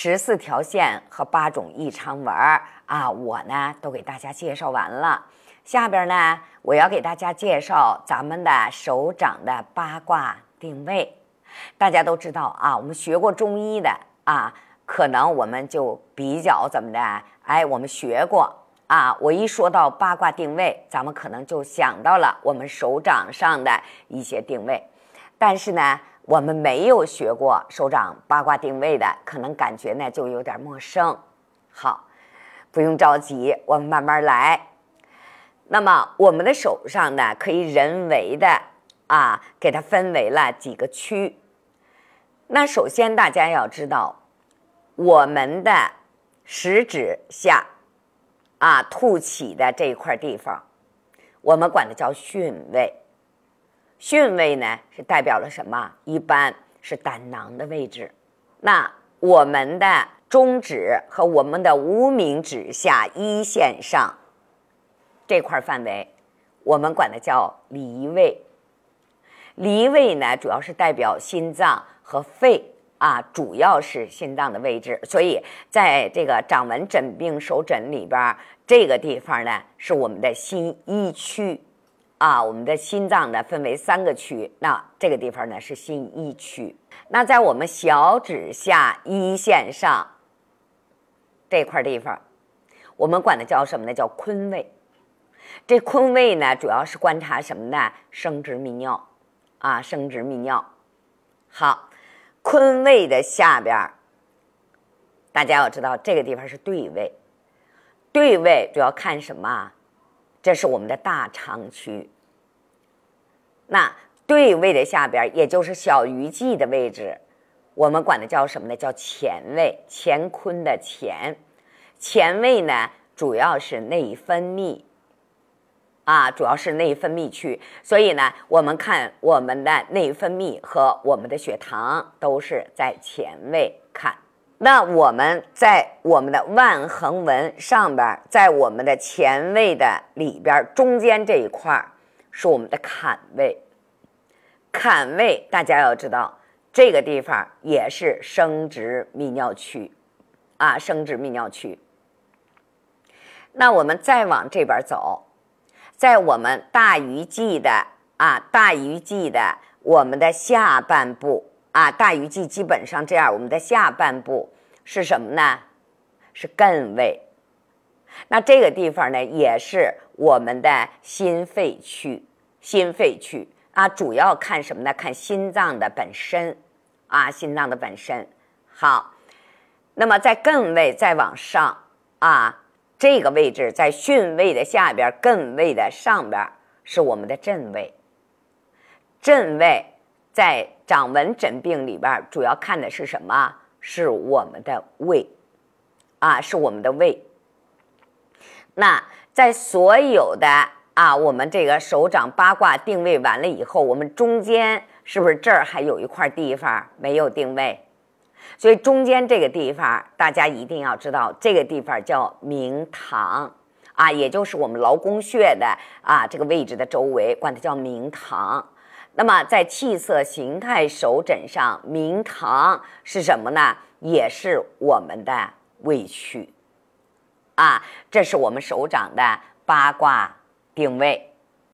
十四条线和八种异常纹儿啊，我呢都给大家介绍完了。下边呢，我要给大家介绍咱们的手掌的八卦定位。大家都知道啊，我们学过中医的啊，可能我们就比较怎么的？哎，我们学过啊。我一说到八卦定位，咱们可能就想到了我们手掌上的一些定位。但是呢，我们没有学过手掌八卦定位的，可能感觉呢就有点陌生。好，不用着急，我们慢慢来。那么我们的手上呢，可以人为的啊，给它分为了几个区。那首先大家要知道，我们的食指下啊凸起的这一块地方，我们管它叫巽位。巽位呢是代表了什么？一般是胆囊的位置。那我们的中指和我们的无名指下一线上这块范围，我们管它叫离位。离位呢，主要是代表心脏。和肺啊，主要是心脏的位置，所以在这个掌纹诊病手诊里边，这个地方呢是我们的心一区啊。我们的心脏呢分为三个区，那这个地方呢是心一区。那在我们小指下一线上这块地方，我们管它叫什么呢？叫坤位。这坤位呢，主要是观察什么呢？生殖泌尿啊，生殖泌尿。好。坤位的下边，大家要知道这个地方是对位。对位主要看什么？这是我们的大肠区。那对位的下边，也就是小鱼际的位置，我们管它叫什么呢？叫前位，乾坤的乾。前位呢，主要是内分泌。啊，主要是内分泌区，所以呢，我们看我们的内分泌和我们的血糖都是在前位看。那我们在我们的腕横纹上边，在我们的前位的里边中间这一块是我们的坎位。坎位大家要知道，这个地方也是生殖泌尿区啊，生殖泌尿区。那我们再往这边走。在我们大鱼际的啊，大鱼际的我们的下半部啊，大鱼际基本上这样，我们的下半部是什么呢？是艮位。那这个地方呢，也是我们的心肺区，心肺区啊，主要看什么呢？看心脏的本身啊，心脏的本身。好，那么在艮位再往上啊。这个位置在巽位的下边，艮位的上边是我们的震位。震位在掌纹诊病里边，主要看的是什么？是我们的胃，啊，是我们的胃。那在所有的啊，我们这个手掌八卦定位完了以后，我们中间是不是这儿还有一块地方没有定位？所以中间这个地方，大家一定要知道，这个地方叫明堂啊，也就是我们劳宫穴的啊这个位置的周围，管它叫明堂。那么在气色形态手诊上，明堂是什么呢？也是我们的胃区啊。这是我们手掌的八卦定位。